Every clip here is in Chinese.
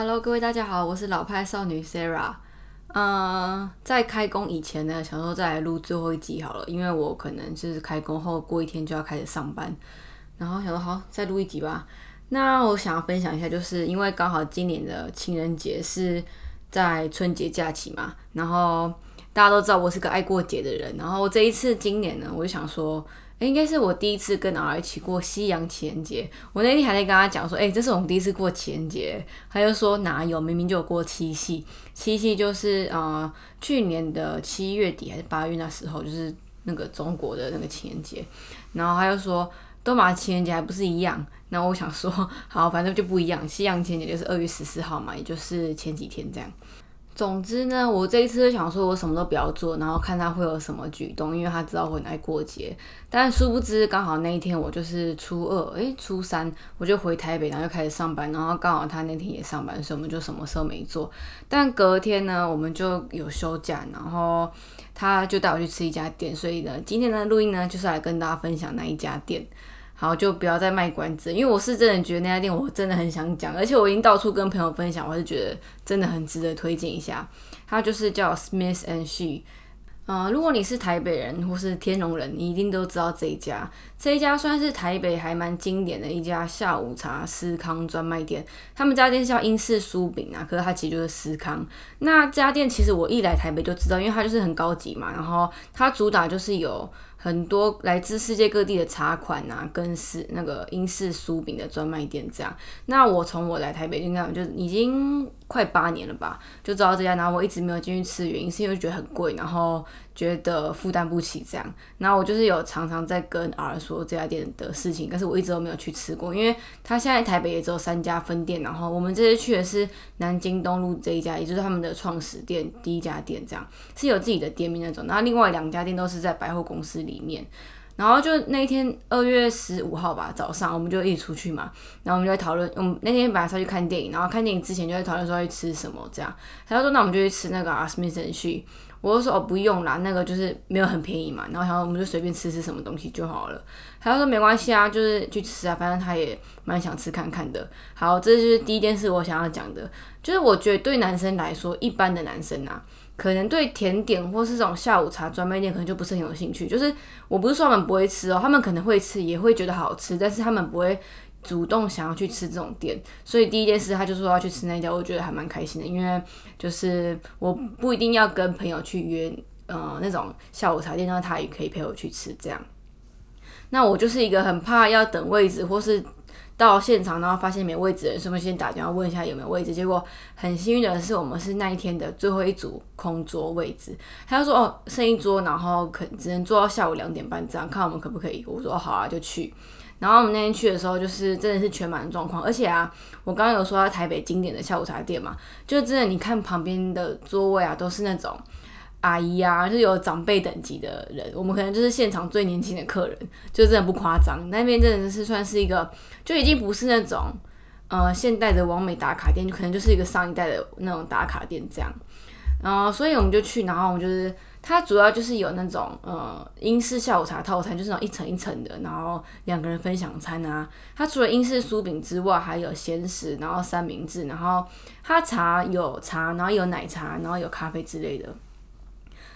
Hello，各位大家好，我是老派少女 Sarah。嗯，在开工以前呢，想说再来录最后一集好了，因为我可能就是开工后过一天就要开始上班，然后想说好再录一集吧。那我想要分享一下，就是因为刚好今年的情人节是在春节假期嘛，然后大家都知道我是个爱过节的人，然后这一次今年呢，我就想说。应该是我第一次跟 R 一起过西洋情人节。我那天还在跟他讲说，哎，这是我们第一次过情人节。他就说哪有，明明就有过七夕。七夕就是呃去年的七月底还是八月那时候，就是那个中国的那个情人节。然后他又说，都马情人节还不是一样。那我想说，好，反正就不一样。西洋情人节就是二月十四号嘛，也就是前几天这样。总之呢，我这一次想说，我什么都不要做，然后看他会有什么举动，因为他知道我很爱过节。但殊不知，刚好那一天我就是初二，诶，初三我就回台北，然后就开始上班，然后刚好他那天也上班，所以我们就什么事都没做。但隔天呢，我们就有休假，然后他就带我去吃一家店，所以呢，今天的录音呢，就是来跟大家分享那一家店。好，就不要再卖关子，因为我是真的觉得那家店我真的很想讲，而且我已经到处跟朋友分享，我是觉得真的很值得推荐一下。它就是叫 Smith and She，呃，如果你是台北人或是天龙人，你一定都知道这一家。这一家算是台北还蛮经典的一家下午茶司康专卖店。他们家店叫英式酥饼啊，可是它其实就是司康。那这家店其实我一来台北就知道，因为它就是很高级嘛，然后它主打就是有。很多来自世界各地的茶款啊，跟是那个英式酥饼的专卖店这样。那我从我来台北应该就已经快八年了吧，就知道这家，然后我一直没有进去吃，原因是因为觉得很贵，然后。觉得负担不起这样，然后我就是有常常在跟 R 说这家店的事情，但是我一直都没有去吃过，因为他现在台北也只有三家分店，然后我们这次去的是南京东路这一家，也就是他们的创始店第一家店，这样是有自己的店面那种，然后另外两家店都是在百货公司里面，然后就那一天二月十五号吧早上，我们就一起出去嘛，然后我们就在讨论，我们那天本来是要去看电影，然后看电影之前就在讨论说要吃什么这样，他就说那我们就去吃那个 Smith 去。我就说哦不用啦，那个就是没有很便宜嘛，然后他说我们就随便吃吃什么东西就好了。他就说没关系啊，就是去吃啊，反正他也蛮想吃看看的。好，这就是第一件事我想要讲的，就是我觉得对男生来说，一般的男生啊，可能对甜点或是这种下午茶专卖店可能就不是很有兴趣。就是我不是说他们不会吃哦，他们可能会吃，也会觉得好吃，但是他们不会。主动想要去吃这种店，所以第一件事他就说要去吃那家，我觉得还蛮开心的，因为就是我不一定要跟朋友去约，呃，那种下午茶店，那他也可以陪我去吃这样。那我就是一个很怕要等位置，或是到现场然后发现没位置的人，顺便先打电话问一下有没有位置。结果很幸运的是，我们是那一天的最后一组空桌位置。他就说哦，剩一桌，然后可只能坐到下午两点半这样，看我们可不可以。我说好啊，就去。然后我们那天去的时候，就是真的是全满的状况，而且啊，我刚刚有说到台北经典的下午茶店嘛，就真的你看旁边的座位啊，都是那种阿姨啊，就是有长辈等级的人，我们可能就是现场最年轻的客人，就真的不夸张。那边真的是算是一个，就已经不是那种呃现代的完美打卡店，就可能就是一个上一代的那种打卡店这样。然后所以我们就去，然后我们就是。它主要就是有那种呃英式下午茶套餐，就是那种一层一层的，然后两个人分享餐啊。它除了英式酥饼之外，还有咸食，然后三明治，然后它茶有茶，然后有奶茶，然后有咖啡之类的。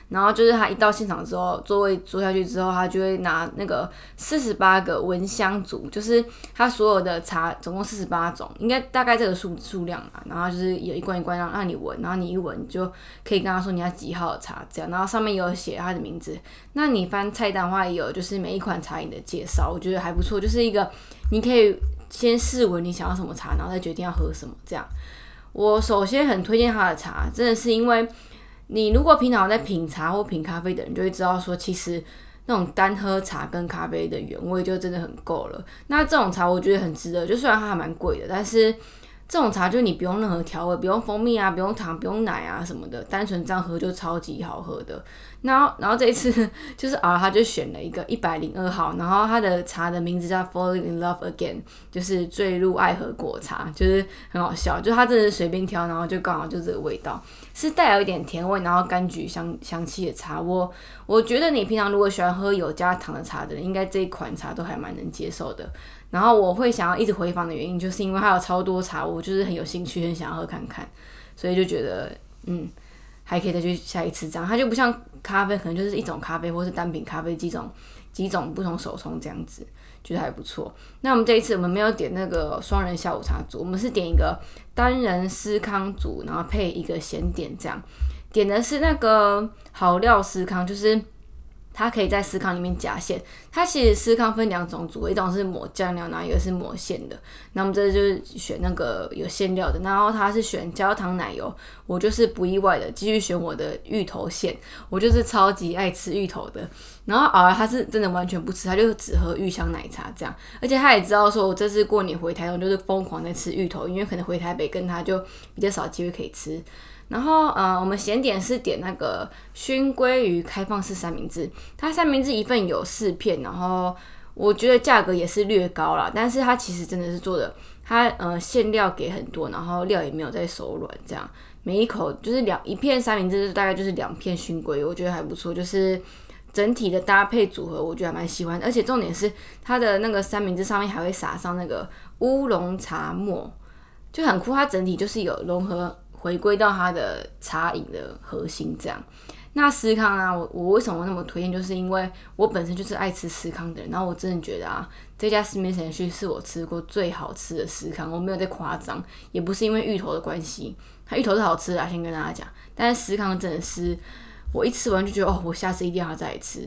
然后就是他一到现场之后，座位坐下去之后，他就会拿那个四十八个蚊香组，就是他所有的茶总共四十八种，应该大概这个数数量嘛。然后就是有一罐一罐让让你闻，然后你一闻就可以跟他说你要几号的茶这样。然后上面有写他的名字。那你翻菜单的话，也有就是每一款茶饮的介绍，我觉得还不错。就是一个你可以先试闻你想要什么茶，然后再决定要喝什么这样。我首先很推荐他的茶，真的是因为。你如果平常在品茶或品咖啡的人，就会知道说，其实那种单喝茶跟咖啡的原味就真的很够了。那这种茶我觉得很值得，就虽然它还蛮贵的，但是这种茶就你不用任何调味，不用蜂蜜啊，不用糖，不用奶啊什么的，单纯这样喝就超级好喝的。然后，然后这一次就是啊，他就选了一个一百零二号，然后他的茶的名字叫 Falling in Love Again，就是坠入爱河果茶，就是很好笑，就他真的是随便挑，然后就刚好就这个味道，是带有一点甜味，然后柑橘香香气的茶。我我觉得你平常如果喜欢喝有加糖的茶的人，应该这一款茶都还蛮能接受的。然后我会想要一直回访的原因，就是因为它有超多茶，我就是很有兴趣，很想要喝看看，所以就觉得嗯，还可以再去下一次这样。它就不像咖啡，可能就是一种咖啡或是单品咖啡几种几种不同手冲这样子，觉得还不错。那我们这一次我们没有点那个双人下午茶组，我们是点一个单人司康组，然后配一个咸点这样。点的是那个好料司康，就是。它可以在司康里面夹馅，它其实司康分两种组，一种是抹酱料，然后一个是抹馅的。那我们这就是选那个有馅料的，然后他是选焦糖奶油，我就是不意外的继续选我的芋头馅，我就是超级爱吃芋头的。然后啊，他是真的完全不吃，他就只喝芋香奶茶这样，而且他也知道说我这次过年回台湾就是疯狂在吃芋头，因为可能回台北跟他就比较少机会可以吃。然后，呃，我们咸点是点那个熏鲑鱼开放式三明治，它三明治一份有四片，然后我觉得价格也是略高啦，但是它其实真的是做的，它呃馅料给很多，然后料也没有在手软，这样每一口就是两一片三明治大概就是两片熏鲑鱼，我觉得还不错，就是整体的搭配组合我觉得还蛮喜欢，而且重点是它的那个三明治上面还会撒上那个乌龙茶末，就很酷，它整体就是有融合。回归到它的茶饮的核心，这样。那司康啊，我我为什么那么推荐？就是因为我本身就是爱吃司康的人，然后我真的觉得啊，这家思明神旭是我吃过最好吃的司康，我没有在夸张，也不是因为芋头的关系，它芋头是好吃的，先跟大家讲。但是司康真的是，我一吃完就觉得哦，我下次一定要再来吃。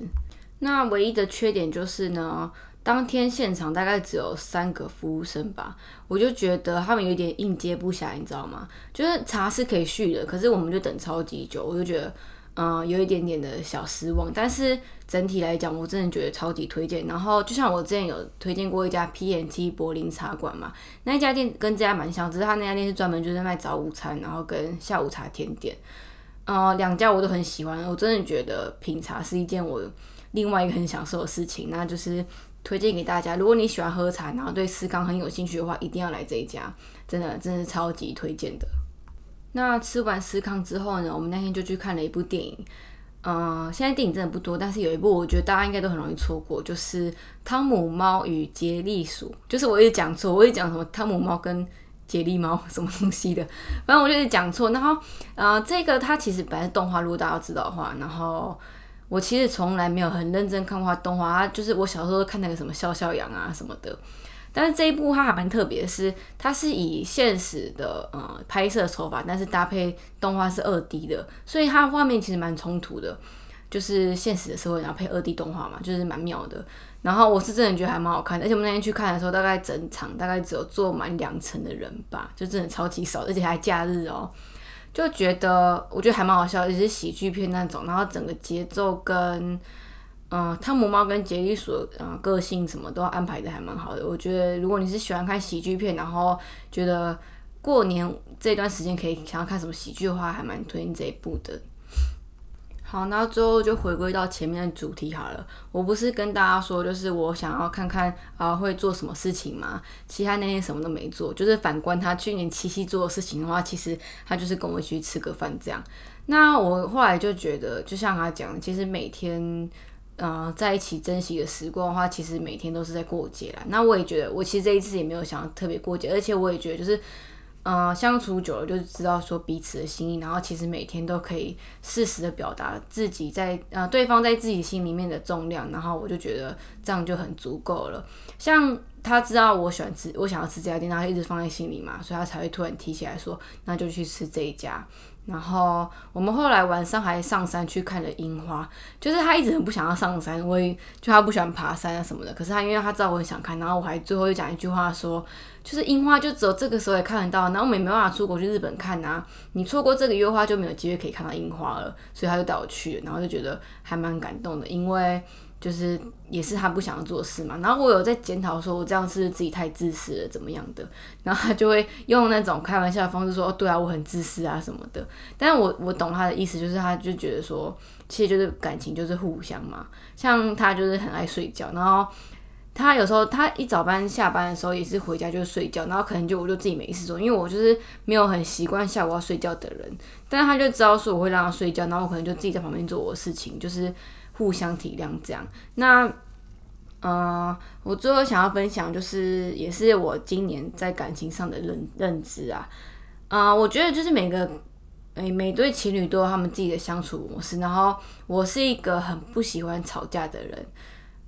那唯一的缺点就是呢。当天现场大概只有三个服务生吧，我就觉得他们有点应接不暇，你知道吗？就是茶是可以续的，可是我们就等超级久，我就觉得，嗯，有一点点的小失望。但是整体来讲，我真的觉得超级推荐。然后就像我之前有推荐过一家 PNT 柏林茶馆嘛，那家店跟这家蛮像，只是他那家店是专门就是卖早午餐，然后跟下午茶甜点。嗯，两家我都很喜欢，我真的觉得品茶是一件我另外一个很享受的事情，那就是。推荐给大家，如果你喜欢喝茶，然后对思康很有兴趣的话，一定要来这一家，真的真的超级推荐的。那吃完思康之后呢，我们那天就去看了一部电影。嗯，现在电影真的不多，但是有一部我觉得大家应该都很容易错过，就是《汤姆猫与杰利鼠》。就是我一直讲错，我一直讲什么汤姆猫跟杰利猫什么东西的，反正我就是讲错。然后，呃，这个它其实本来是动画，如果大家知道的话，然后。我其实从来没有很认真看过动画，就是我小时候看那个什么笑笑羊啊什么的。但是这一部它还蛮特别的是，它是以现实的呃拍摄手法，但是搭配动画是二 D 的，所以它画面其实蛮冲突的，就是现实的社会然后配二 D 动画嘛，就是蛮妙的。然后我是真的觉得还蛮好看的，而且我们那天去看的时候，大概整场大概只有坐满两层的人吧，就真的超级少，而且还假日哦。就觉得我觉得还蛮好笑，也是喜剧片那种，然后整个节奏跟嗯汤姆猫跟杰利鼠嗯个性什么都安排的还蛮好的。我觉得如果你是喜欢看喜剧片，然后觉得过年这段时间可以想要看什么喜剧的话，还蛮推荐这一部的。好，那最后就回归到前面的主题好了。我不是跟大家说，就是我想要看看啊会做什么事情吗？其他那天什么都没做，就是反观他去年七夕做的事情的话，其实他就是跟我去吃个饭这样。那我后来就觉得，就像他讲，其实每天呃在一起珍惜的时光的话，其实每天都是在过节啦。那我也觉得，我其实这一次也没有想要特别过节，而且我也觉得就是。嗯，相处久了就知道说彼此的心意，然后其实每天都可以适时的表达自己在呃对方在自己心里面的重量，然后我就觉得这样就很足够了。像他知道我喜欢吃，我想要吃这家店，他一直放在心里嘛，所以他才会突然提起来说，那就去吃这一家。然后我们后来晚上还上山去看了樱花，就是他一直很不想要上山，我也就他不喜欢爬山啊什么的。可是他因为他知道我很想看，然后我还最后又讲一句话说，就是樱花就只有这个时候也看得到，然后我们也没办法出国去日本看啊，你错过这个约花就没有机会可以看到樱花了，所以他就带我去，然后就觉得还蛮感动的，因为。就是也是他不想要做事嘛，然后我有在检讨说，我这样是自己太自私了，怎么样的？然后他就会用那种开玩笑的方式说：“对啊，我很自私啊什么的。”但是我我懂他的意思，就是他就觉得说，其实就是感情就是互相嘛。像他就是很爱睡觉，然后他有时候他一早班下班的时候也是回家就睡觉，然后可能就我就自己没事做，因为我就是没有很习惯下午要睡觉的人。但是他就知道说我会让他睡觉，然后我可能就自己在旁边做我的事情，就是。互相体谅，这样。那嗯，我最后想要分享就是，也是我今年在感情上的认认知啊。啊，我觉得就是每个诶每对情侣都有他们自己的相处模式，然后我是一个很不喜欢吵架的人。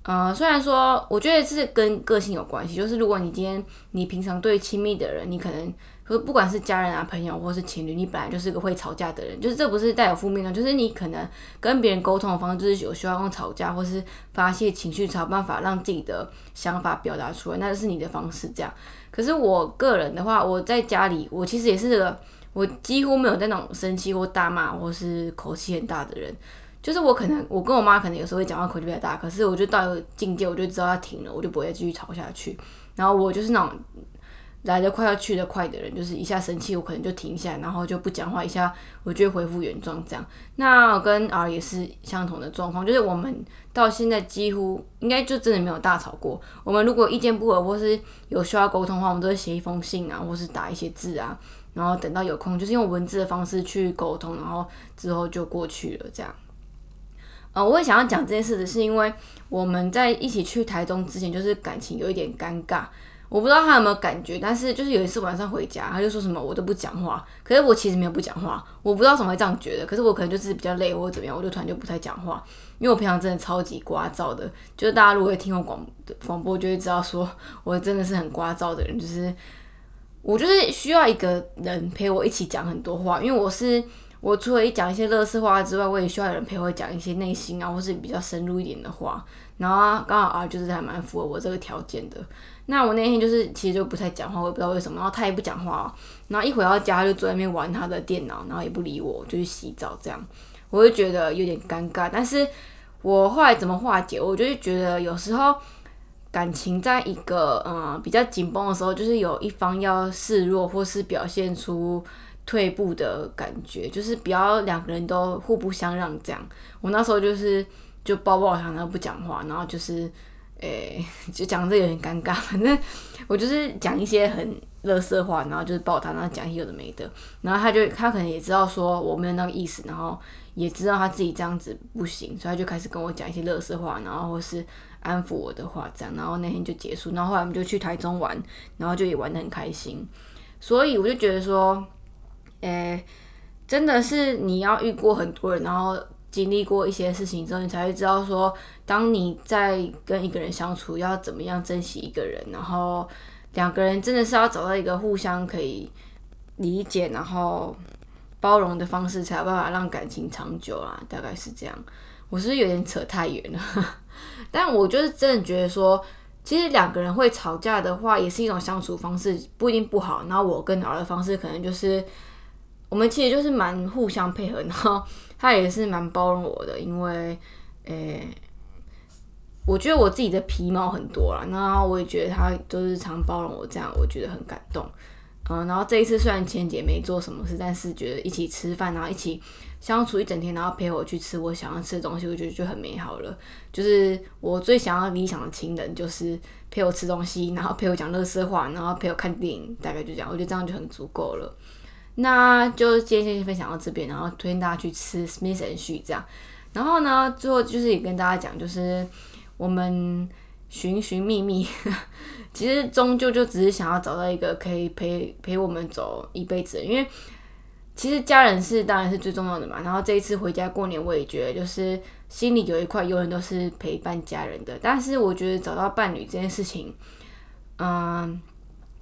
嗯，虽然说我觉得是跟个性有关系，就是如果你今天你平常对亲密的人，你可能。就不管是家人啊、朋友或是情侣，你本来就是个会吵架的人，就是这不是带有负面的，就是你可能跟别人沟通的方式就是有需要用吵架或是发泄情绪，才有办法让自己的想法表达出来，那就是你的方式这样。可是我个人的话，我在家里，我其实也是个，我几乎没有那种生气或大骂或是口气很大的人，就是我可能我跟我妈可能有时候会讲话口气比较大，可是我就到一个境界，我就知道要停了，我就不会继续吵下去。然后我就是那种。来的快要去的快的人，就是一下生气，我可能就停下，然后就不讲话，一下我就恢复原状这样。那我跟 R 也是相同的状况，就是我们到现在几乎应该就真的没有大吵过。我们如果意见不合或是有需要沟通的话，我们都会写一封信啊，或是打一些字啊，然后等到有空，就是用文字的方式去沟通，然后之后就过去了这样。呃，我也想要讲这件事的是，因为我们在一起去台中之前，就是感情有一点尴尬。我不知道他有没有感觉，但是就是有一次晚上回家，他就说什么我都不讲话，可是我其实没有不讲话，我不知道怎么会这样觉得，可是我可能就是比较累或者怎么样，我就突然就不太讲话，因为我平常真的超级聒噪的，就是大家如果会听我广广播就会知道说我真的是很聒噪的人，就是我就是需要一个人陪我一起讲很多话，因为我是我除了讲一些乐事话之外，我也需要有人陪我讲一些内心啊或是比较深入一点的话，然后刚好啊就是还蛮符合我这个条件的。那我那天就是其实就不太讲话，我也不知道为什么。然后他也不讲话，然后一回到家就坐在那边玩他的电脑，然后也不理我，就去洗澡这样。我就觉得有点尴尬。但是我后来怎么化解？我就是觉得有时候感情在一个嗯比较紧绷的时候，就是有一方要示弱或是表现出退步的感觉，就是不要两个人都互不相让这样。我那时候就是就抱抱他，然后不讲话，然后就是。诶，就讲这有点尴尬。反正我就是讲一些很乐色话，然后就是抱他，然后讲一些有的没的。然后他就他可能也知道说我没有那个意思，然后也知道他自己这样子不行，所以他就开始跟我讲一些乐色话，然后或是安抚我的话这样。然后那天就结束。然后后来我们就去台中玩，然后就也玩的很开心。所以我就觉得说，诶，真的是你要遇过很多人，然后。经历过一些事情之后，你才会知道说，当你在跟一个人相处，要怎么样珍惜一个人，然后两个人真的是要找到一个互相可以理解，然后包容的方式，才有办法让感情长久啊，大概是这样。我是不是有点扯太远了，但我就是真的觉得说，其实两个人会吵架的话，也是一种相处方式，不一定不好。然后我跟儿的方式，可能就是我们其实就是蛮互相配合，然后。他也是蛮包容我的，因为，诶，我觉得我自己的皮毛很多啦，然后我也觉得他就是常包容我，这样我觉得很感动。嗯，然后这一次虽然前姐没做什么事，但是觉得一起吃饭，然后一起相处一整天，然后陪我去吃我想要吃的东西，我觉得就很美好了。就是我最想要理想的情人，就是陪我吃东西，然后陪我讲乐色话，然后陪我看电影，大概就这样，我觉得这样就很足够了。那就今天先分享到这边，然后推荐大家去吃 Smith and She 这样。然后呢，最后就是也跟大家讲，就是我们寻寻觅觅，其实终究就只是想要找到一个可以陪陪我们走一辈子。因为其实家人是当然是最重要的嘛。然后这一次回家过年，我也觉得就是心里有一块永远都是陪伴家人的。但是我觉得找到伴侣这件事情，嗯。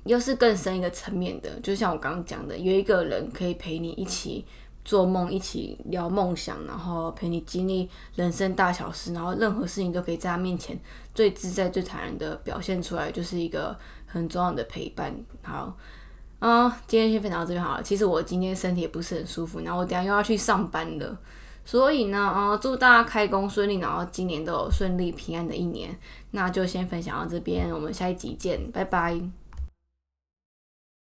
又是更深一个层面的，就像我刚刚讲的，有一个人可以陪你一起做梦，一起聊梦想，然后陪你经历人生大小事，然后任何事情都可以在他面前最自在、最坦然的表现出来，就是一个很重要的陪伴。好，嗯，今天先分享到这边好了。其实我今天身体也不是很舒服，然后我等下又要去上班了，所以呢，呃，祝大家开工顺利，然后今年都有顺利平安的一年。那就先分享到这边，我们下一集见，拜拜。